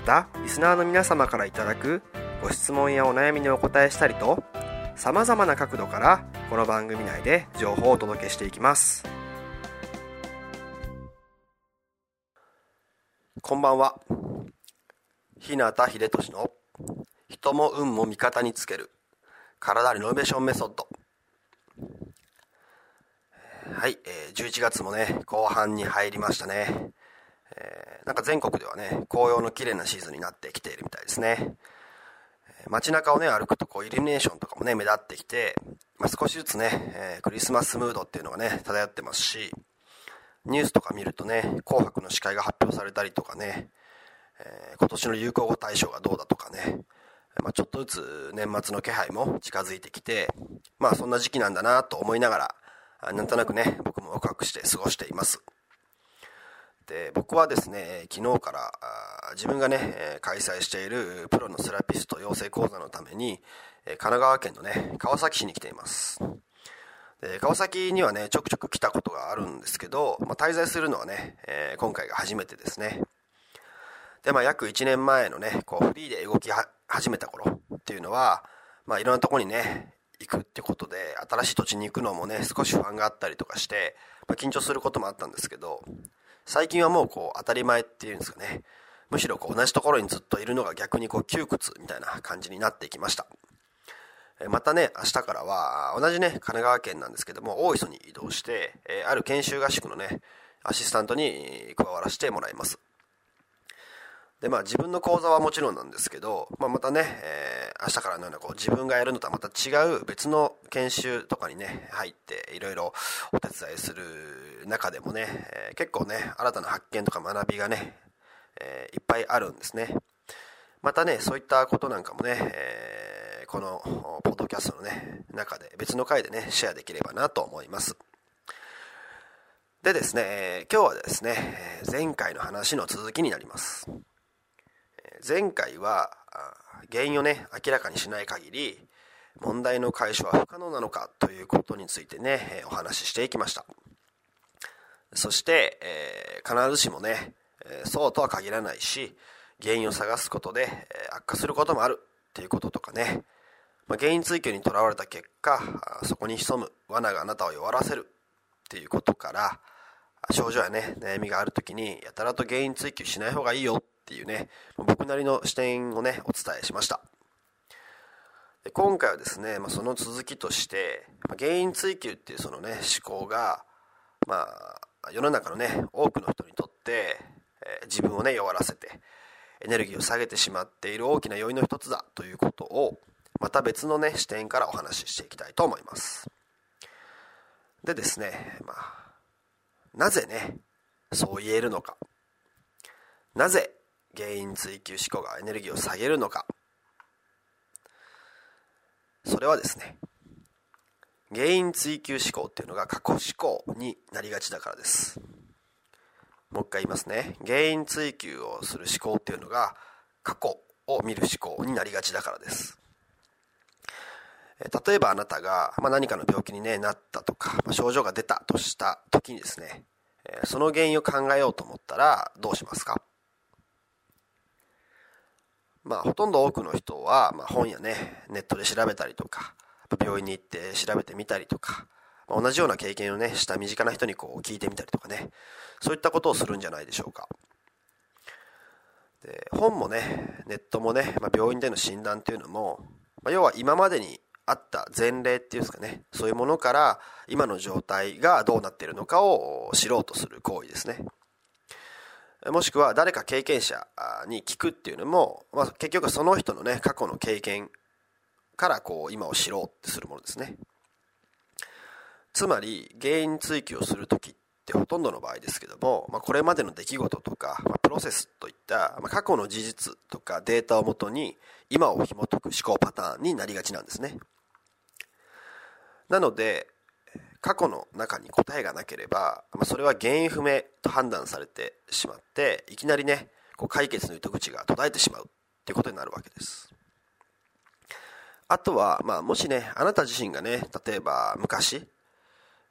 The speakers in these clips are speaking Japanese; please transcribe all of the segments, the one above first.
またリスナーの皆様からいただくご質問やお悩みにお答えしたりとさまざまな角度からこの番組内で情報をお届けしていきます。こんばんは。日向秀俊の人も運も味方につける体リノベーションメソッド。はい、えー、11月もね後半に入りましたね、えー、なんか全国ではね紅葉の綺麗なシーズンになってきているみたいですね街中をね歩くとこうイルミネーションとかもね目立ってきて、まあ、少しずつね、えー、クリスマスムードっていうのがね漂ってますしニュースとか見るとね紅白の司会が発表されたりとかね、えー、今年の流行語大賞がどうだとかねまあ、ちょっとずつ年末の気配も近づいてきて、まあそんな時期なんだなと思いながら、なんとなくね、僕もワクワクして過ごしています。で、僕はですね、昨日から自分がね、開催しているプロのセラピスト養成講座のために、神奈川県のね、川崎市に来ています。で川崎にはね、ちょくちょく来たことがあるんですけど、まあ、滞在するのはね、え、今回が初めてですね。で、まあ、約1年前のね、こう、フリーで動き始めた頃っていうのは、まあ、いろんなとこにね、行くってことで、新しい土地に行くのもね、少し不安があったりとかして、まあ、緊張することもあったんですけど、最近はもうこう、当たり前っていうんですかね、むしろこう、同じところにずっといるのが逆にこう、窮屈みたいな感じになってきました。またね、明日からは、同じね、神奈川県なんですけども、大磯に移動して、ある研修合宿のね、アシスタントに加わらせてもらいます。で、まあ自分の講座はもちろんなんですけど、まあまたね、えー、明日からのようなこう自分がやるのとはまた違う別の研修とかにね、入っていろいろお手伝いする中でもね、えー、結構ね、新たな発見とか学びがね、えー、いっぱいあるんですね。またね、そういったことなんかもね、えー、このポッドキャストのね、中で別の回でね、シェアできればなと思います。でですね、今日はですね、前回の話の続きになります。前回は原因をね明らかにしない限り問題の解消は不可能なのかということについてねお話ししていきました。そして、えー、必ずしもねそうとは限らないし原因を探すことで悪化することもあるっていうこととかね、まあ、原因追求にとらわれた結果そこに潜む罠があなたを弱らせるっていうことから症状やね悩みがある時にやたらと原因追求しない方がいいよっていうね、僕なりの視点をね、お伝えしました。で今回はですね、まあ、その続きとして、まあ、原因追求っていうそのね、思考が、まあ、世の中のね、多くの人にとって、えー、自分をね、弱らせて、エネルギーを下げてしまっている大きな要因の一つだということを、また別のね、視点からお話ししていきたいと思います。でですね、まあ、なぜね、そう言えるのか。なぜ原因追求思考がエネルギーを下げるのか。それはですね原因追求思考っていうのが過去思考になりがちだからです。もう一回言いますね。原因追求をする思考っていうのが過去を見る思考になりがちだからです。例えばあなたが、まあ、何かの病気に、ね、なったとか、まあ、症状が出たとした時にですねその原因を考えようと思ったらどうしますか？まあ、ほとんど多くの人は、まあ、本やね、ネットで調べたりとか、病院に行って調べてみたりとか、まあ、同じような経験をね、した身近な人にこう聞いてみたりとかね、そういったことをするんじゃないでしょうか。で本もねネットもね、まあ、病院での診断っていうのも、まあ、要は今までにあった前例っていうんですかねそういうものから今の状態がどうなっているのかを知ろうとする行為ですねもしくは誰か経験者に聞くっていうのも、まあ、結局その人のね過去の経験からこう今を知ろうってするものですね。つまり原因追求をする時ってほとんどの場合ですけども、まあ、これまでの出来事とか、まあ、プロセスといった、まあ、過去の事実とかデータをもとに今を紐解く思考パターンになりがちなんですね。なので過去の中に答えがなければ、まあ、それは原因不明と判断されてしまっていきなりねこう解決の糸口が途絶えてしまうっていうことになるわけです。あとは、まあ、もしねあなた自身がね例えば昔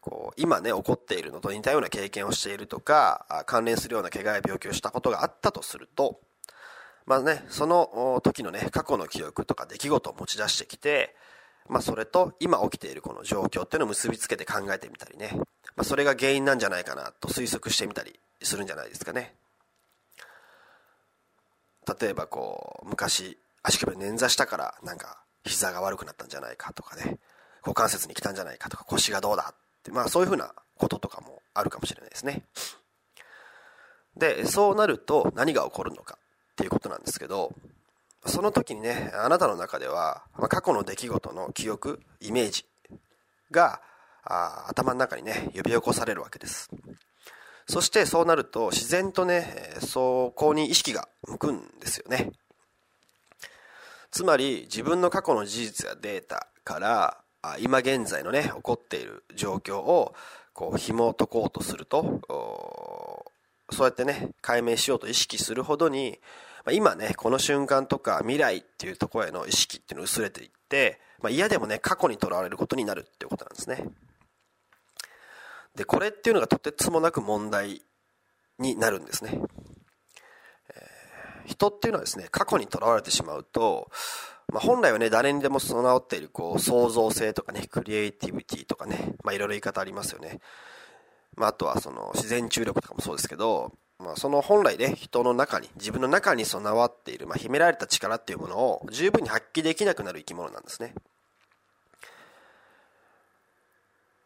こう今ね起こっているのと似たような経験をしているとか関連するような怪我や病気をしたことがあったとするとまあねその時のね過去の記憶とか出来事を持ち出してきてまあ、それと今起きているこの状況っていうのを結びつけて考えてみたりね、まあ、それが原因なんじゃないかなと推測してみたりするんじゃないですかね。例えばこう昔足首捻挫したからなんか膝が悪くなったんじゃないかとかね。股関節に来たんじゃないかとか腰がどうだってまあそういうふうなこととかもあるかもしれないですね。でそうなると何が起こるのかっていうことなんですけどその時にねあなたの中では、ま、過去の出来事の記憶イメージがあ頭の中にね呼び起こされるわけです。そしてそうなると自然とねそこに意識が向くんですよね。つまり自分の過去の事実やデータから今現在のね起こっている状況をこう紐解こうとするとそうやってね解明しようと意識するほどにまあ、今ね、この瞬間とか未来っていうところへの意識っていうのが薄れていって、まあ、嫌でもね、過去にとらわれることになるっていうことなんですね。で、これっていうのがとてつもなく問題になるんですね。えー、人っていうのはですね、過去にとらわれてしまうと、まあ、本来はね、誰にでも備わっている、こう、創造性とかね、クリエイティビティとかね、まあ、いろいろ言い方ありますよね。まあ、あとは、その、自然注力とかもそうですけど、まあ、その本来ね、人の中に、自分の中に備わっている、まあ、秘められた力っていうものを十分に発揮できなくなる生き物なんですね。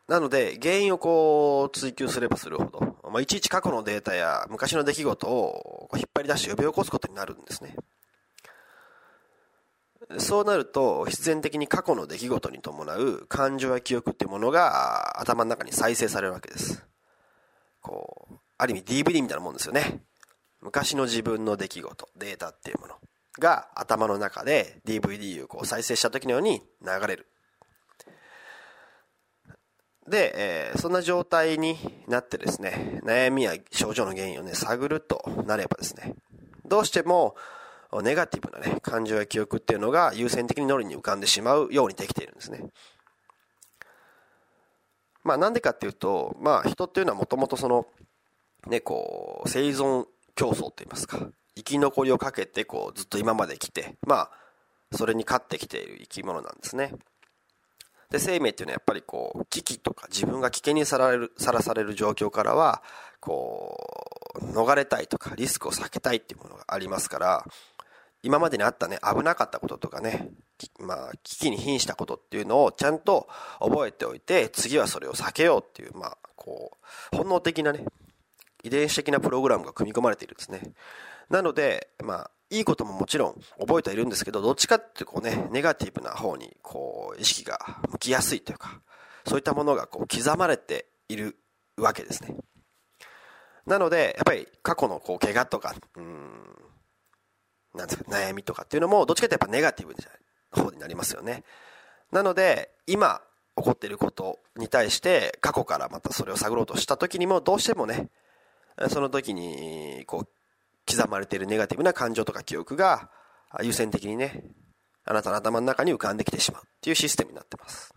なので、原因をこう、追求すればするほど、まあ、いちいち過去のデータや昔の出来事を引っ張り出して呼び起こすことになるんですね。そうなると、必然的に過去の出来事に伴う感情や記憶っていうものが頭の中に再生されるわけです。こう、ある意味 DVD みたいなもんですよね。昔の自分の出来事、データっていうものが頭の中で DVD をこう再生した時のように流れる。で、えー、そんな状態になってですね、悩みや症状の原因をね、探るとなればですね、どうしてもネガティブなね、感情や記憶っていうのが優先的に脳裏に浮かんでしまうようにできているんですね。まあなんでかっていうと、まあ人っていうのはもともとそのね、こう、生存競争といいますか、生き残りをかけて、こう、ずっと今まで来て、まあ、それに勝ってきている生き物なんですね。で、生命っていうのはやっぱりこう、危機とか自分が危険にさられる、さらされる状況からは、こう、逃れたいとか、リスクを避けたいっていうものがありますから、今までにあったね、危なかったこととかね、まあ、危機に瀕したことっていうのをちゃんと覚えておいて、次はそれを避けようっていう、まあ、こう、本能的なね、遺伝子的なプログラムが組み込まれているんですね。なので、まあ、いいことももちろん覚えてはいるんですけど、どっちかってこうね、ネガティブな方に、こう、意識が向きやすいというか、そういったものがこう刻まれているわけですね。なので、やっぱり過去のこう、怪我とか、うん、なんですか、悩みとかっていうのも、どっちかってやっぱネガティブな方になりますよね。なので、今、起こっていることに対して、過去からまたそれを探ろうとした時にも、どうしてもね、その時に、こう、刻まれているネガティブな感情とか記憶が、優先的にね、あなたの頭の中に浮かんできてしまうっていうシステムになってます。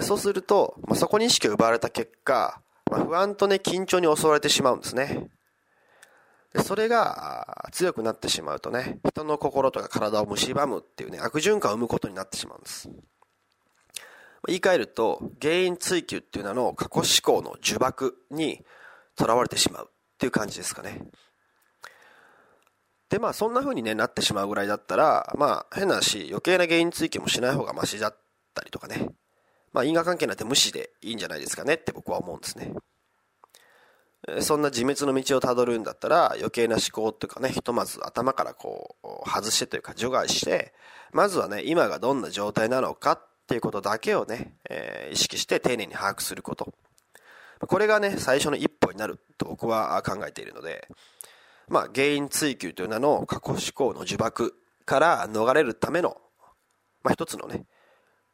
そうすると、まあ、そこに意識を奪われた結果、まあ、不安とね、緊張に襲われてしまうんですね。それが強くなってしまうとね、人の心とか体を蝕むっていうね、悪循環を生むことになってしまうんです。言い換えると、原因追求っていうのの過去思考の呪縛にとらわれてしまうっていう感じですかね。でまあそんな風にねなってしまうぐらいだったらまあ変な話余計な原因追及もしない方がマシだったりとかね。まあ因果関係なんて無視でいいんじゃないですかねって僕は思うんですね。そんな自滅の道をたどるんだったら余計な思考というかねひとまず頭からこう外してというか除外してまずはね今がどんな状態なのかっていうことだけをね、えー、意識して丁寧に把握すること。これがね最初の一歩になると僕は考えているのでまあ、原因追求という名の過去思考の呪縛から逃れるための、まあ、一つのね、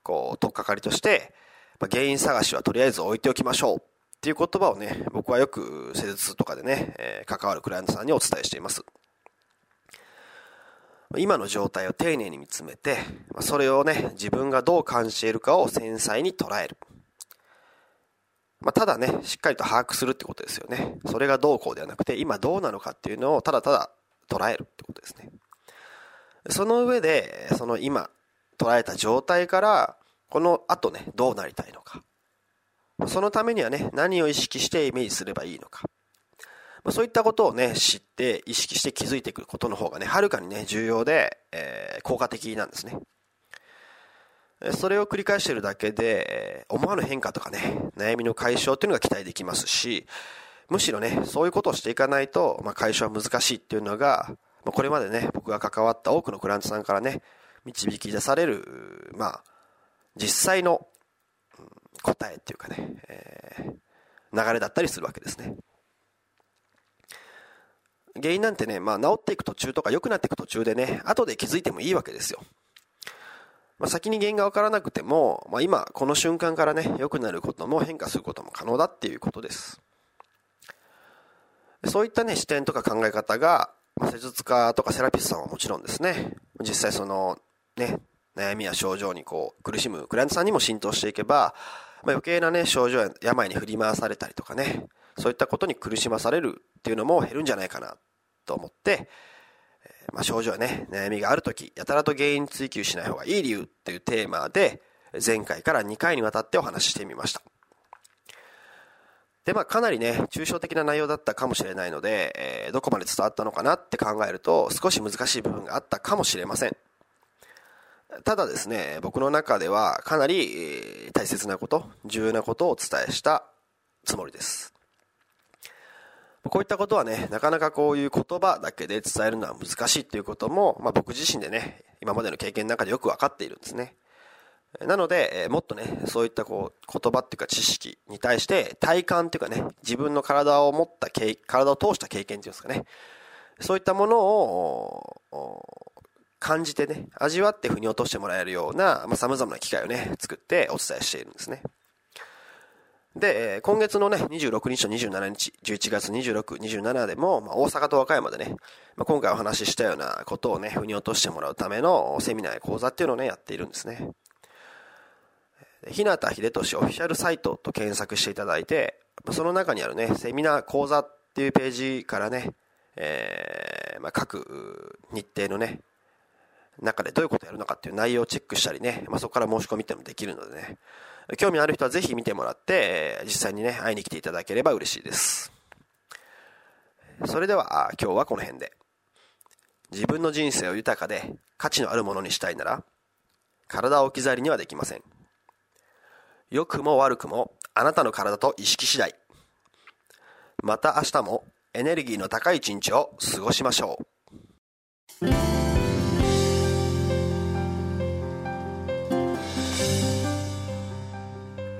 こう、とっかかりとして、まあ、原因探しはとりあえず置いておきましょうっていう言葉をね、僕はよく施術とかでね、えー、関わるクライアントさんにお伝えしています。今の状態を丁寧に見つめて、それをね、自分がどう感じているかを繊細に捉える。まあ、ただね、しっかりと把握するってことですよね。それがどうこうではなくて、今どうなのかっていうのをただただ捉えるってことですね。その上で、その今捉えた状態から、この後ね、どうなりたいのか。そのためにはね、何を意識してイメージすればいいのか。まあ、そういったことをね、知って、意識して気づいていくことの方がね、はるかにね、重要で、えー、効果的なんですね。それを繰り返してるだけで、思わぬ変化とかね、悩みの解消っていうのが期待できますし、むしろね、そういうことをしていかないと、まあ、解消は難しいっていうのが、まあ、これまでね、僕が関わった多くのクラントさんからね、導き出される、まあ、実際の、うん、答えっていうかね、えー、流れだったりするわけですね。原因なんてね、まあ、治っていく途中とか良くなっていく途中でね、後で気づいてもいいわけですよ。まあ、先に原因が分からなくても、まあ、今この瞬間からね良くなることも変化することも可能だっていうことです。そういったね視点とか考え方が、まあ、施術家とかセラピストさんはもちろんですね。実際そのね悩みや症状にこう苦しむクライアントさんにも浸透していけば、まあ、余計なね症状や病に振り回されたりとかねそういったことに苦しまされるっていうのも減るんじゃないかなと思ってまあ、症状やね、悩みがあるとき、やたらと原因追求しない方がいい理由っていうテーマで、前回から2回にわたってお話ししてみました。で、まあ、かなりね、抽象的な内容だったかもしれないので、えー、どこまで伝わったのかなって考えると、少し難しい部分があったかもしれません。ただですね、僕の中ではかなり大切なこと、重要なことをお伝えしたつもりです。こういったことはね、なかなかこういう言葉だけで伝えるのは難しいっていうことも、まあ、僕自身でね、今までの経験の中でよく分かっているんですね。なので、えもっとね、そういったこう言葉っていうか知識に対して体感っていうかね、自分の体を持った経、体を通した経験っていうんですかね、そういったものを感じてね、味わって腑に落としてもらえるような、まあ、様々な機会をね、作ってお伝えしているんですね。で、今月のね、26日と27日、11月26、27でも、まあ、大阪と和歌山でね、まあ、今回お話ししたようなことをね、腑に落としてもらうためのセミナーや講座っていうのをね、やっているんですね。日向秀俊オフィシャルサイトと検索していただいて、その中にあるね、セミナー講座っていうページからね、えー、まあ、各日程のね、中でどういうことをやるのかっていう内容をチェックしたりね、まあ、そこから申し込みってもできるのでね、興味ある人はぜひ見てもらって、実際にね、会いに来ていただければ嬉しいです。それでは、今日はこの辺で。自分の人生を豊かで価値のあるものにしたいなら、体を置き去りにはできません。良くも悪くも、あなたの体と意識次第。また明日もエネルギーの高い一日を過ごしましょう。